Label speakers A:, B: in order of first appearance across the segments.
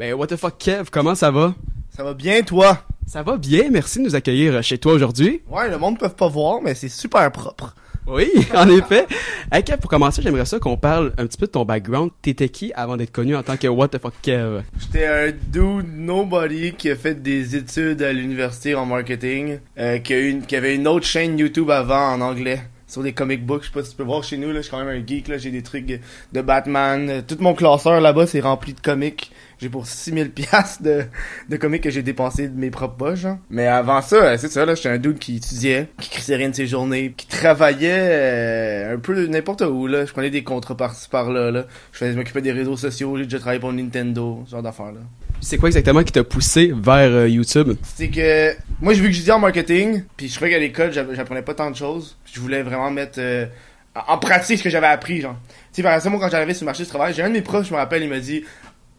A: Ben, what the fuck, Kev, comment ça va?
B: Ça va bien, toi?
A: Ça va bien, merci de nous accueillir chez toi aujourd'hui.
B: Ouais, le monde peut pas voir, mais c'est super propre.
A: Oui, en effet. Hey Kev, pour commencer, j'aimerais ça qu'on parle un petit peu de ton background. T'étais qui avant d'être connu en tant que What the fuck Kev?
B: J'étais un dude nobody qui a fait des études à l'université en marketing, euh, qui, a une, qui avait une autre chaîne YouTube avant en anglais sur des comic books. Je sais pas si tu peux voir chez nous, là, je suis quand même un geek, là, j'ai des trucs de Batman. Tout mon classeur là-bas, c'est rempli de comics. J'ai pour 6000 pièces de, de comics que j'ai dépensé de mes propres poches. Hein. Mais avant ça, c'est ça, là, j'étais un dude qui étudiait, qui crissait rien de ses journées, qui travaillait euh, un peu n'importe où, là. Je prenais des contrats par-ci par-là, là. Je, je m'occupais des réseaux sociaux, j'ai déjà travaillé pour Nintendo, ce genre d'affaires, là.
A: C'est quoi exactement qui t'a poussé vers euh, YouTube?
B: C'est que moi j'ai vu que j'étudiais en marketing, puis je trouvais qu'à l'école j'apprenais pas tant de choses. Je voulais vraiment mettre euh, en pratique ce que j'avais appris, genre. Tu sais, par exemple, moi quand j'arrivais sur le marché du travail, j'ai un de mes profs, je me rappelle, il m'a dit,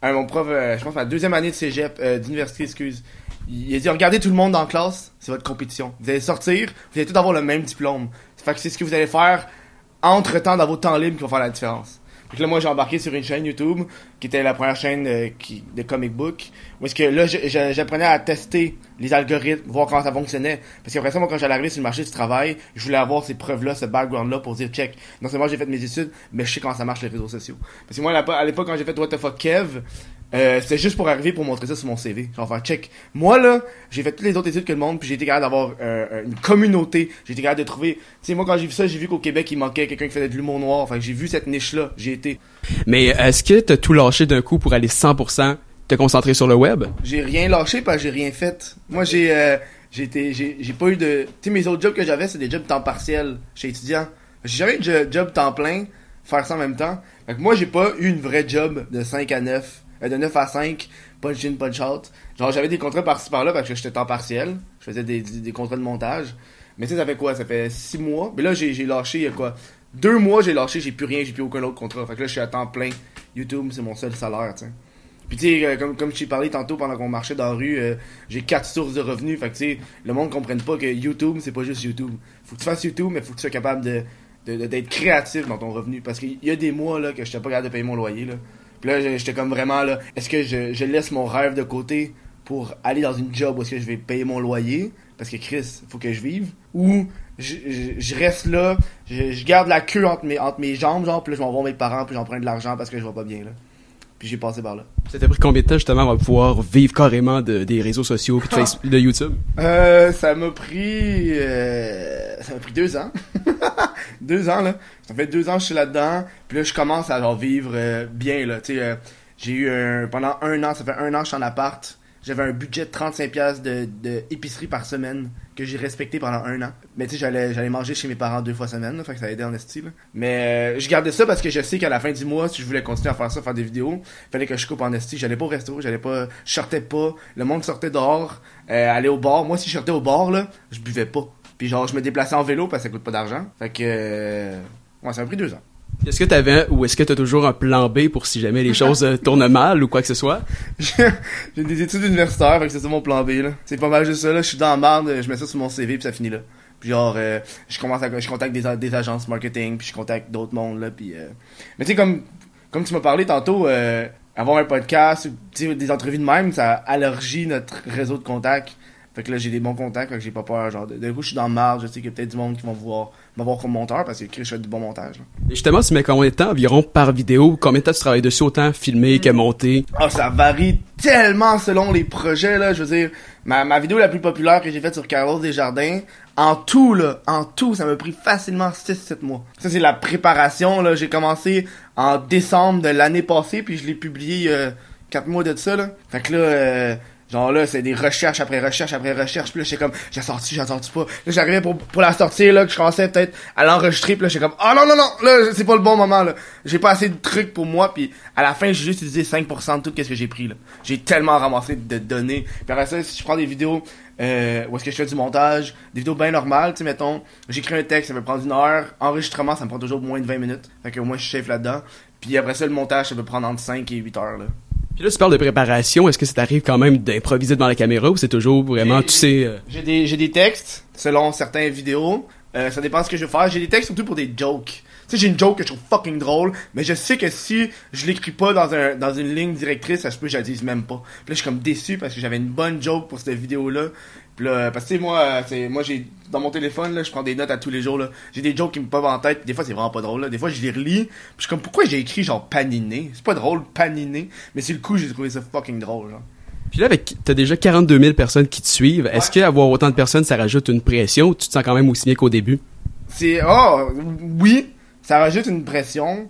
B: mon prof, euh, je pense ma deuxième année de cégep, d'université, excuse, il a dit regardez tout le monde la classe, c'est votre compétition. Vous allez sortir, vous allez tous avoir le même diplôme. Fait que c'est ce que vous allez faire entre temps dans votre temps libre qui va faire la différence. Donc là, moi, j'ai embarqué sur une chaîne YouTube qui était la première chaîne euh, de comic book. Où est-ce que là, j'apprenais à tester les algorithmes, voir comment ça fonctionnait. Parce qu'après ça, moi, quand j'allais arriver sur le marché du travail, je voulais avoir ces preuves-là, ce background-là pour dire, check, non seulement j'ai fait mes études, mais je sais comment ça marche les réseaux sociaux. Parce que moi, à l'époque, quand j'ai fait What the fuck Kev, euh, c'était juste pour arriver pour montrer ça sur mon CV. Genre faire check. Moi là, j'ai fait toutes les autres études que le monde, puis j'ai été capable d'avoir euh, une communauté. J'ai été capable de trouver. Tu sais, moi quand j'ai vu ça, j'ai vu qu'au Québec il manquait quelqu'un qui faisait de l'humour noir. Enfin, j'ai vu cette niche là. J'ai été.
A: Mais est-ce que t'as tout lâché d'un coup pour aller 100% te concentrer sur le web?
B: J'ai rien lâché parce que j'ai rien fait. Moi j'ai euh, j'ai été j'ai pas eu de. Tu sais mes autres jobs que j'avais c'est des jobs temps partiel chez étudiant. J'ai jamais eu de job temps plein faire ça en même temps. Fait que moi j'ai pas eu une vraie job de 5 à 9 euh, de 9 à 5, punch in, punch out. Genre, j'avais des contrats par-ci par-là parce que j'étais temps partiel. Je faisais des, contrats de montage. Mais tu sais, ça fait quoi? Ça fait 6 mois. Mais là, j'ai lâché, il y a quoi? Deux mois, j'ai lâché, j'ai plus rien, j'ai plus aucun autre contrat. Fait que là, je suis à temps plein. YouTube, c'est mon seul salaire, tu. Puis tu sais, euh, comme, comme je t'ai parlé tantôt pendant qu'on marchait dans la rue, euh, j'ai quatre sources de revenus. Fait que tu sais, le monde ne comprenne pas que YouTube, c'est pas juste YouTube. Faut que tu fasses YouTube, mais faut que tu sois capable de d'être créatif dans ton revenu. Parce qu'il y a des mois là que je pas capable de payer mon loyer. Là. Puis là, j'étais comme vraiment là, est-ce que je, je, laisse mon rêve de côté pour aller dans une job où est-ce que je vais payer mon loyer? Parce que Chris, faut que je vive ou je, je, reste là, je, garde la queue entre mes entre mes jambes genre, puis là je m'envoie mes parents puis j'emprunte de l'argent parce que je vais pas bien là. Puis j'ai passé par là.
A: Ça t'a pris combien de temps justement à pouvoir vivre carrément de, des réseaux sociaux puis de, Facebook, de YouTube?
B: Euh, ça m'a pris euh, ça m'a pris deux ans. Deux ans là. Ça fait deux ans que je suis là-dedans. Puis là, je commence à genre, vivre euh, bien, là. Tu sais, euh, j'ai eu un, pendant un an, ça fait un an que je suis en appart. J'avais un budget de 35$ de, de épicerie par semaine que j'ai respecté pendant un an. Mais tu sais, j'allais, j'allais manger chez mes parents deux fois semaine, là, fait que ça a aidé en esti, Mais euh, je gardais ça parce que je sais qu'à la fin du mois, si je voulais continuer à faire ça, faire des vidéos, fallait que je coupe en esti. J'allais pas au resto, j'allais pas, je sortais pas. Le monde sortait dehors, euh, aller au bar. Moi, si je sortais au bar, là, je buvais pas. Puis genre, je me déplaçais en vélo parce que ça coûte pas d'argent. Fait que... Ouais, ça m'a pris deux ans.
A: Est-ce que t'avais ou est-ce que t'as toujours un plan B pour si jamais les choses euh, tournent mal ou quoi que ce soit?
B: J'ai des études universitaires, fait que c'est ça mon plan B, là. C'est pas mal juste ça, là. Je suis dans la merde, je mets ça sur mon CV puis ça finit là. Puis genre, euh, je commence à, je contacte des, des agences marketing puis je contacte d'autres mondes, là, puis euh... Mais tu sais, comme, comme tu m'as parlé tantôt, euh, avoir un podcast, des entrevues de même, ça allergie notre réseau de contacts. Fait que là, j'ai des bons contacts, fait que j'ai pas peur. Genre, de, coup, je suis dans le marge, je sais qu'il y a peut-être du monde qui vont voir m'avoir comme monteur parce que je fais du bon montage.
A: justement, tu mets combien de temps environ par vidéo? Combien de temps tu travailles dessus autant filmer que monter?
B: Ah, ça varie tellement selon les projets, là. Je veux dire, ma, ma vidéo la plus populaire que j'ai faite sur Carlos Desjardins, en tout, là, en tout, ça m'a pris facilement 6-7 mois. Ça, c'est la préparation, là. J'ai commencé en décembre de l'année passée, puis je l'ai publié euh, 4 mois de ça, là. Fait que là, euh, Genre là, c'est des recherches après recherches après recherches. Puis là, j'étais comme, j'ai sorti, j'ai sorti pas. Là, j'arrivais pour, pour la sortir, là, que je commençais peut-être à l'enregistrer. Puis là, j'étais comme, oh non, non, non, là, c'est pas le bon moment, là. J'ai pas assez de trucs pour moi. Puis à la fin, j'ai juste utilisé 5% de tout ce que j'ai pris, là. J'ai tellement ramassé de données. Puis après ça, si je prends des vidéos, euh, où est-ce que je fais du montage, des vidéos bien normales, tu sais, mettons, j'écris un texte, ça peut prendre une heure. Enregistrement, ça me prend toujours moins de 20 minutes. Fait que moi, je chef là-dedans. Puis après ça, le montage, ça peut prendre entre 5 et 8 heures, là.
A: Puis là, tu parles de préparation. Est-ce que ça t'arrive quand même d'improviser devant la caméra ou c'est toujours vraiment, tu sais... Euh,
B: j'ai des, textes selon certaines vidéos. Euh, ça dépend de ce que je veux faire. J'ai des textes surtout pour des jokes. Tu sais, j'ai une joke que je trouve fucking drôle, mais je sais que si je l'écris pas dans un dans une ligne directrice, ça se peut que je la dise même pas. Puis là, je suis comme déçu parce que j'avais une bonne joke pour cette vidéo-là. Puis là, parce que tu sais, moi, euh, c'est, moi, j'ai, dans mon téléphone, là, je prends des notes à tous les jours, là. J'ai des jokes qui me peuvent en tête, des fois, c'est vraiment pas drôle, là. Des fois, je les relis, puis je suis comme, pourquoi j'ai écrit genre paniné? C'est pas drôle, paniné. Mais c'est le coup, j'ai trouvé ça fucking drôle, genre.
A: Puis là, avec, t'as déjà 42 000 personnes qui te suivent. Est-ce qu'avoir autant de personnes, ça rajoute une pression ou tu te sens quand même aussi bien qu'au début?
B: C'est, oh, oui, ça rajoute une pression,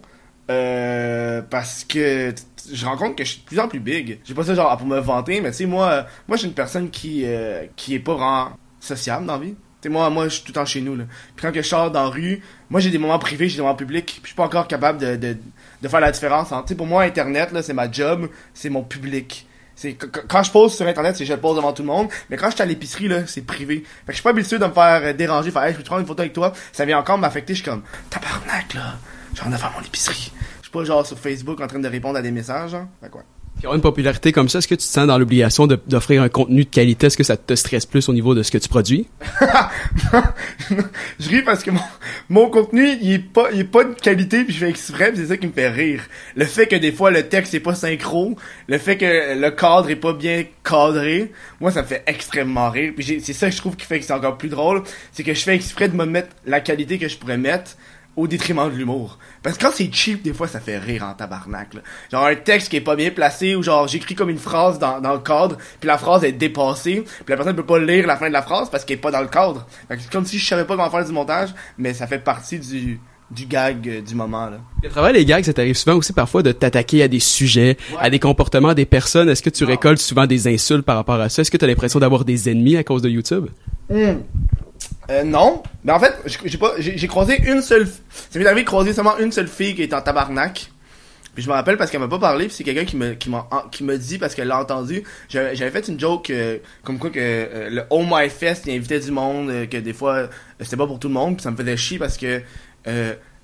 B: euh, parce que je rends compte que je suis de plus en plus big. J'ai pas ça genre pour me vanter, mais tu sais, moi, euh, moi, je suis une personne qui, euh, qui est pas vraiment sociable dans la vie. Tu moi, moi, je suis tout le temps chez nous, là. Puis quand je sors dans la rue, moi, j'ai des moments privés, j'ai des moments publics, puis je suis pas encore capable de, de, faire la différence. entre- Tu sais, pour moi, Internet, là, c'est ma job, c'est mon public. C'est qu- qu- quand je pose sur internet, c'est je pose devant tout le monde, mais quand je suis à l'épicerie là, c'est privé. Fait que je suis pas habitué de me faire euh, déranger, faire je peux te prendre une photo avec toi, ça vient encore m'affecter, je suis comme tabarnak là, j'ai envie de faire mon épicerie. Je suis pas genre sur Facebook en train de répondre à des messages, hein. Fait.
A: Puis avoir une popularité comme ça, est-ce que tu te sens dans l'obligation d'offrir un contenu de qualité? Est-ce que ça te stresse plus au niveau de ce que tu produis?
B: je ris parce que mon, mon contenu, il est pas, il est pas de qualité puis je fais exprès c'est ça qui me fait rire. Le fait que des fois le texte est pas synchro, le fait que le cadre est pas bien cadré, moi ça me fait extrêmement rire puis c'est ça que je trouve qui fait que c'est encore plus drôle, c'est que je fais exprès de me mettre la qualité que je pourrais mettre au détriment de l'humour. Parce que quand c'est cheap, des fois, ça fait rire en tabarnak, là. Genre un texte qui est pas bien placé, ou genre j'écris comme une phrase dans, dans le cadre, puis la phrase est dépassée, puis la personne peut pas lire la fin de la phrase parce qu'elle est pas dans le cadre. Fait que c'est comme si je savais pas comment faire du montage, mais ça fait partie du, du gag euh, du moment, là.
A: Le travail des gags, ça t'arrive souvent aussi parfois de t'attaquer à des sujets,
B: Ouais.
A: à des comportements des personnes. Est-ce que tu
B: Non.
A: récoltes souvent des insultes par rapport à ça? Est-ce que tu as l'impression d'avoir des ennemis à cause de YouTube?
B: Euh, non. Mais en fait, j'ai pas, j'ai croisé une seule, ça m'est arrivé de croiser seulement une seule fille qui est en tabarnak. Puis je me rappelle parce qu'elle m'a pas parlé, puis c'est quelqu'un qui me, qui m'a, qui me dit parce qu'elle l'a entendu. J'avais fait une joke euh, comme quoi que euh, le Oh My Fest il invitait du monde, euh, que des fois euh, c'était pas pour tout le monde, puis ça me faisait chier parce que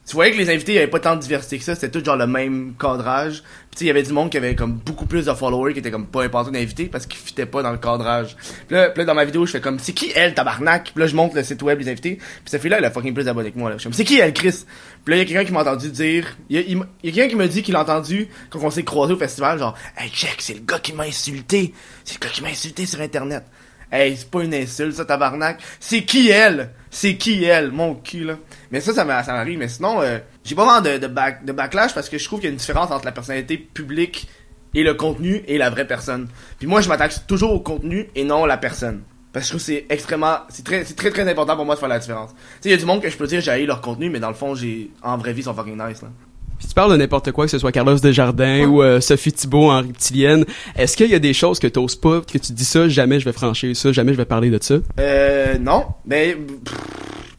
B: tu voyais que les invités, il avait pas tant de diversité que ça, c'était tout genre le même cadrage. Puis il y avait du monde qui avait comme beaucoup plus de followers qui étaient comme pas importants d'invités parce qu'ils fitaient pas dans le cadrage. Puis là, là, dans ma vidéo, je fais comme c'est qui elle tabarnak? Puis là je montre le site web des invités. Puis cette fille là, elle a fucking plus d'abonnés que moi là. Je suis comme c'est qui elle Chris? Puis là il y a quelqu'un qui m'a entendu dire, il y a, m'a- y a quelqu'un qui me dit qu'il a entendu quand on s'est croisé au festival genre "Hey check, c'est le gars qui m'a insulté. C'est le gars qui m'a insulté sur internet." Hey, c'est pas une insulte, ça, tabarnak. C'est qui elle? C'est qui elle? Mon cul, là. Mais ça, ça m'a- ça m'arrive. Mais sinon, euh, j'ai pas vraiment de, de backlash parce que je trouve qu'il y a une différence entre la personnalité publique et le contenu et la vraie personne. Puis moi, je m'attaque toujours au contenu et non à la personne. Parce que je trouve que c'est extrêmement, c'est très, c'est très très important pour moi de faire la différence. Tu sais, il y a du monde que je peux dire j'ai leur contenu, mais dans le fond, j'ai, en vraie vie, ils sont fucking nice, là.
A: Tu parles de n'importe quoi, que ce soit Carlos Desjardins ou euh, Sophie Thibault en reptilienne. Est-ce qu'il y a des choses que t'oses pas, que tu dis ça, jamais je vais franchir ça, jamais je vais parler de ça?
B: Euh, non, mais pff,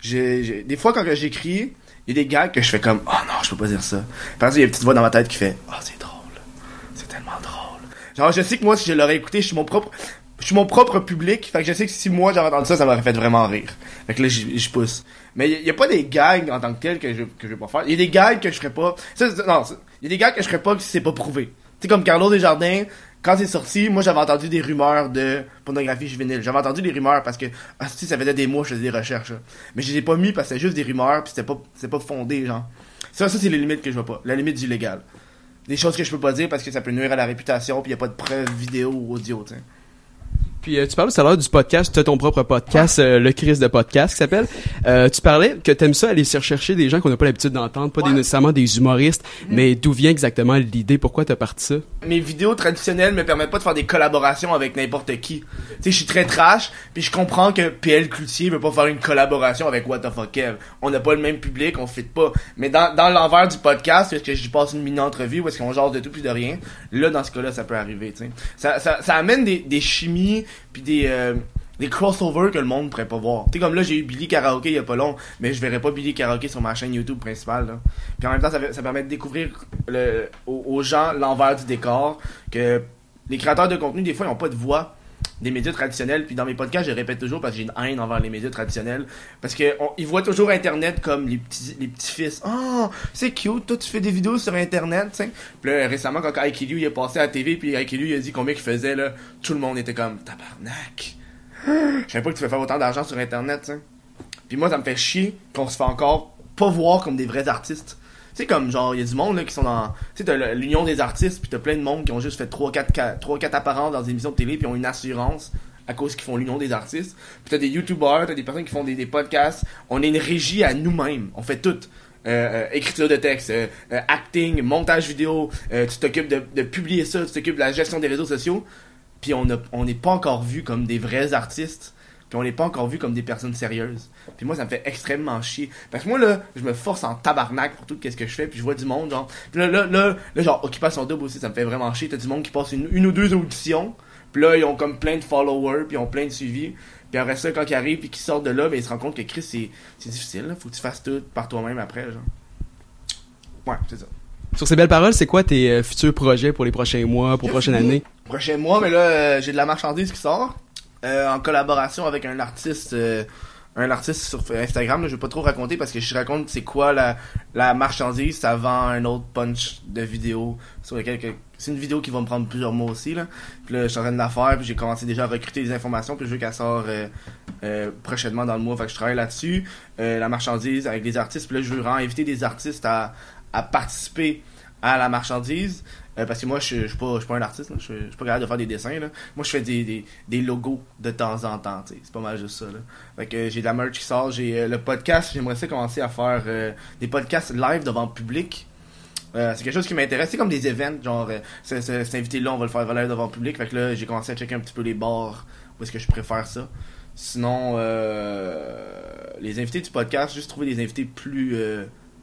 B: j'ai, j'ai- des fois quand j'écris, il y a des gars que je fais comme oh non, je peux pas dire ça. Par exemple, il y a une petite voix dans ma tête qui fait oh c'est drôle, c'est tellement drôle. Genre je sais que moi si je l'aurais écouté, je suis mon propre, je suis mon propre public, fait que je sais que si moi j'avais entendu ça, ça m'aurait fait vraiment rire. Fait que là je pousse. Mais il y, a pas des gags en tant que tels que je que vais pas faire. Il y a des gags que je ferais pas. Non, il y a des gags que je ferais pas si c'est pas prouvé. Tu sais comme Carlo Desjardins, quand c'est sorti, moi j'avais entendu des rumeurs de pornographie juvénile. J'avais entendu des rumeurs parce que ah, si, ça faisait des mois je faisais des recherches. Mais je les ai pas mis parce que c'était juste des rumeurs puis c'était pas c'était pas fondé genre. Ça ça c'est les limites que je vois pas, la limite du légal. Des choses que je peux pas dire parce que ça peut nuire à la réputation puis y a pas de preuves vidéo ou audio, tu.
A: Puis euh, tu parles tout à l'heure du podcast, tu as ton propre podcast, euh, le Chris de podcast qui s'appelle. Euh, tu parlais que t'aimes ça aller rechercher des gens qu'on n'a pas l'habitude d'entendre, pas des- nécessairement des humoristes, mais d'où vient exactement l'idée, pourquoi t'as parti ça?
B: mes vidéos traditionnelles me permettent pas de faire des collaborations avec n'importe qui. Tu sais, je suis très trash, puis je comprends que PL Cloutier veut pas faire une collaboration avec What the fuck Kev. On n'a pas le même public, on fit pas. Mais dans, dans l'envers du podcast, est-ce que je passe une mini-entrevue où est-ce qu'on jase de tout puis de rien, là, dans ce cas-là, ça peut arriver, tu sais. Ça, ça, ça amène des, des chimies puis des... euh, des crossovers que le monde pourrait pas voir. Tu comme là, j'ai eu Billy Karaoke il y a pas long, mais je verrai pas Billy Karaoke sur ma chaîne YouTube principale, là. Puis en même temps, ça permet de découvrir le, aux, aux gens l'envers du décor, que les créateurs de contenu, des fois, ils ont pas de voix des médias traditionnels. Puis dans mes podcasts, je répète toujours parce que j'ai une haine envers les médias traditionnels. Parce que on- ils voient toujours Internet comme les petits, les petits-fils. Oh, c'est cute, toi tu fais des vidéos sur Internet, tu. Puis là, récemment, quand Aikilu il est passé à la TV, puis Aikilu il a dit combien qu'il faisait, là, tout le monde était comme, tabarnak. Je savais pas que tu peux faire autant d'argent sur Internet, tu. Puis moi, ça me fait chier qu'on se fait encore pas voir comme des vrais artistes. Sais, comme genre, il y a du monde là, qui sont dans. Tu sais, t'as l'union des artistes, puis t'as plein de monde qui ont juste fait 3-4 trois, quatre apparences dans des émissions de télé, puis ont une assurance à cause qu'ils font l'union des artistes. Puis t'as des youtubeurs, t'as des personnes qui font des, podcasts. On est une régie à nous-mêmes. On fait tout. Euh, euh, écriture de texte, euh, acting, montage vidéo, tu t'occupes de, de publier ça, tu t'occupes de la gestion des réseaux sociaux. Puis on n'est pas encore vu comme des vrais artistes. Puis on n'est pas encore vu comme des personnes sérieuses. Puis moi, ça me fait extrêmement chier. Parce que moi, là, je me force en tabarnak pour tout ce que je fais. Puis je vois du monde, genre. Puis là, là, là, là, genre, Occupation Double aussi, ça me fait vraiment chier. T'as du monde qui passe une, une ou deux auditions. Puis là, ils ont comme plein de followers. Puis ils ont plein de suivis. Puis après ça, quand ils arrivent puis qu'ils sortent de là, ben, ils se rendent compte que Chris, c'est c'est difficile. Là. Faut que tu fasses tout par toi-même après, genre. Ouais, c'est ça.
A: Sur ces belles paroles, c'est quoi tes euh, futurs projets pour les prochains mois, pour la prochaine année?
B: Prochain mois, mais là, euh, j'ai de la marchandise qui sort. Euh, en collaboration avec un artiste. euh, un artiste sur Instagram, là, je vais pas trop raconter parce que je raconte c'est quoi la, la marchandise, ça vend un autre punch de vidéo sur lequel que- c'est une vidéo qui va me prendre plusieurs mois aussi là. Puis là, je suis en train de la faire, puis j'ai commencé déjà à recruter des informations, puis je veux qu'elle sort euh, euh, prochainement dans le mois, fait que je travaille là-dessus. Euh, la marchandise avec des artistes, puis là je veux vraiment inviter des artistes à participer à la marchandise. Euh, parce que moi, je suis- pas, pas un artiste, je suis pas capable de faire des dessins. Là. Moi, je fais des, des, des logos de temps en temps. C'est pas mal juste ça. Là. Fait que j'ai de la merch qui sort. J'ai euh, le podcast. J'aimerais ça commencer à faire euh, des podcasts live devant le public. C'est quelque chose qui m'intéresse. C'est comme des events. Genre, ce- ce- cet invité-là, on va le faire live devant le public. Fait que là, j'ai commencé à checker un petit peu les bars. Où est-ce que je préfère ça. Sinon, euh, les invités du podcast, juste trouver des invités plus,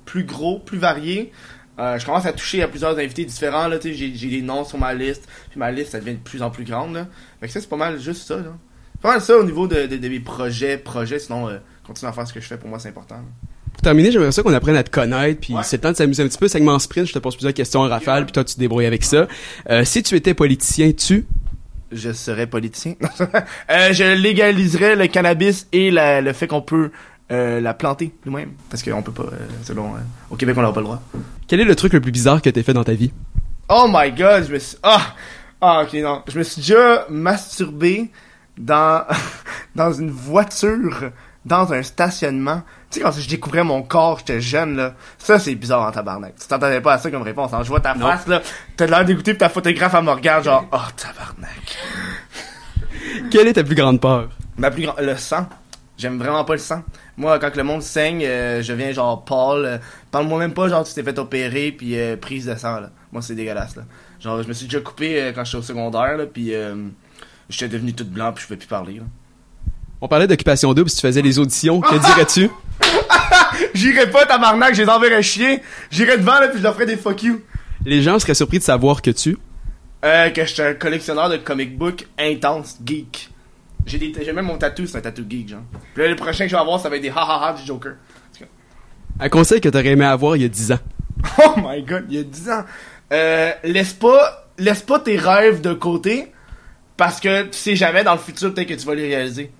B: plus gros, plus variés. Euh, je commence à toucher à plusieurs invités différents. Là, tu sais, j'ai, j'ai des noms sur ma liste. Puis ma liste, ça devient de plus en plus grande. Là. Fait que ça, c'est pas mal juste ça. Là. C'est pas mal ça au niveau de, de, de mes projets. projets sinon, euh, continuer à faire ce que je fais, pour moi, c'est important. là.
A: Pour terminer, j'aimerais ça qu'on apprenne à te connaître, puis
B: Ouais.
A: c'est le temps de s'amuser un petit peu. Segment sprint, je te pose plusieurs questions en rafale, puis toi tu te débrouilles avec ça. Euh, si tu étais politicien, tu...
B: Je serais politicien. euh, je légaliserais le cannabis et la- le fait qu'on peut euh, la planter nous-mêmes. Parce qu'on peut pas, euh, selon... euh, au Québec, on n'a pas le droit.
A: Quel est le truc le plus bizarre que t'aies fait dans ta vie?
B: Oh my god, je me suis. Ah! Ah, ok, non. Je me suis déjà masturbé dans, dans une voiture, dans un stationnement. Tu sais, quand je découvrais mon corps, j'étais jeune, là. Ça, c'est bizarre en tabarnak. Tu t'entendais pas à ça comme réponse. hein. Je vois ta
A: Non.
B: face, là. T'as l'air dégoûté, pis ta photographe, elle me regarde, genre, oh, tabarnak.
A: Quelle est ta plus grande peur?
B: Ma plus grande. Le sang. J'aime vraiment pas le sang. Moi, quand le monde saigne, euh, je viens genre Paul. euh, Parle-moi même pas, genre, tu t'es fait opérer, puis euh, prise de sang, là. Moi, c'est dégueulasse, là. Genre, je me suis déjà coupé quand j'étais au secondaire, là, puis j'étais devenu tout blanc, puis je pouvais plus parler, là.
A: On parlait d'occupation double, si tu faisais les auditions, que dirais-tu?
B: J'irais pas, tabarnak, je les enverrais chier. J'irais devant, là, puis je leur ferais des fuck you.
A: Les gens seraient surpris de savoir que tu...
B: Euh, que j'étais un collectionneur de comic book intense, geek. J'ai des, j'ai même mon tatou, c'est un tatou geek, genre. Puis là, le prochain que je vais avoir, ça va être des ha ha du Joker.
A: Un conseil que t'aurais aimé avoir il y a 10 ans.
B: Oh my god, il y a 10 ans. Euh, laisse pas, laisse pas tes rêves de côté parce que tu sais jamais dans le futur peut-être que tu vas les réaliser.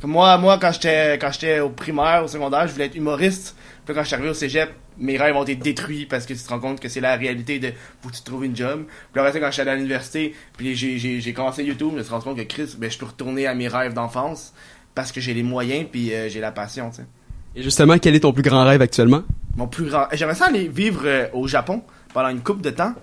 B: Comme moi, moi quand j'étais quand j'étais au primaire, au secondaire, je voulais être humoriste. Puis quand je suis arrivé au cégep, mes rêves ont été détruits parce que tu te rends compte que c'est la réalité de faut que tu trouves une job. Puis après ça, quand je suis allé à l'université, puis j'ai commencé YouTube, je me suis rendu compte que Chris, ben je peux retourner à mes rêves d'enfance parce que j'ai les moyens puis euh, j'ai la passion, tu sais.
A: Et justement, quel est ton plus grand rêve actuellement?
B: Mon plus grand. J'aimerais ça aller vivre euh, au Japon pendant une couple de temps.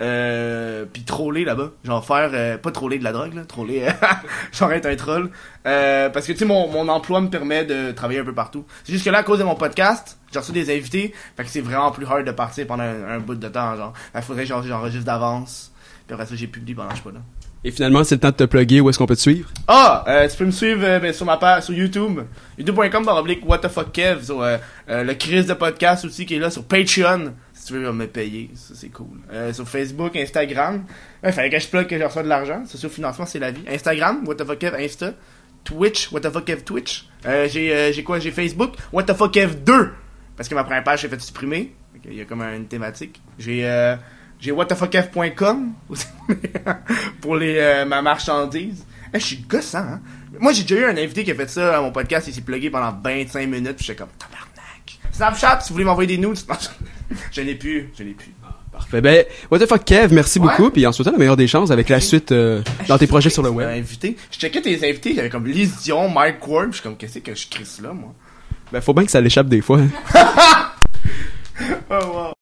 B: Euh, puis troller là-bas. Genre faire. euh, pas troller de la drogue, là. Troller. euh, genre être un troll. Euh, parce que tu sais, mon, mon emploi me permet de travailler un peu partout. C'est juste que là, à cause de mon podcast, j'ai reçu des invités. Fait que c'est vraiment plus hard de partir pendant un, un bout de temps, genre. Qu'il faudrait genre j'enregistre d'avance. Puis après ça, j'ai publié pendant je sais pas là.
A: Et finalement, c'est le temps de te plugger, où est-ce qu'on peut te suivre?
B: Ah, euh, tu peux me suivre ben, sur ma page sur YouTube, youtube.com oblique what the fuck Kev, sur le Chris de podcast aussi qui est là sur Patreon. Si tu veux me payer, ça c'est cool. Euh, sur Facebook, Instagram. Il fallait que je plug que je reçois de l'argent. C'est financement, c'est la vie. Instagram, what the fuck Kev, Insta. Twitch, what the fuck Kev, Twitch. Euh, j'ai euh, j'ai quoi? J'ai Facebook, what the fuck Kev 2. Parce que ma première page s'est fait supprimer. Qu'il y a comme une thématique. J'ai j'ai whatthefuckf.com pour les ma marchandise. Eh, je suis gossant, hein? Moi, j'ai déjà eu un invité qui a fait ça à mon podcast, il s'est plugué pendant 25 minutes, puis j'étais comme tabarnak. Snapchat, si vous voulez m'envoyer des nudes, je l'ai plus, je l'ai plus.
A: Parfait. Ben, what the fuck, Kev, merci
B: Ouais.
A: beaucoup, puis en souhaitant la meilleure des chances avec la suite euh, dans tes projets sur le web.
B: invité. Je checkais tes invités, il y avait comme Liz Dion, Mike Ward, je suis comme, qu'est-ce que je crisse là, moi?
A: Ben, faut bien que ça l'échappe des fois.
B: Oh, wow.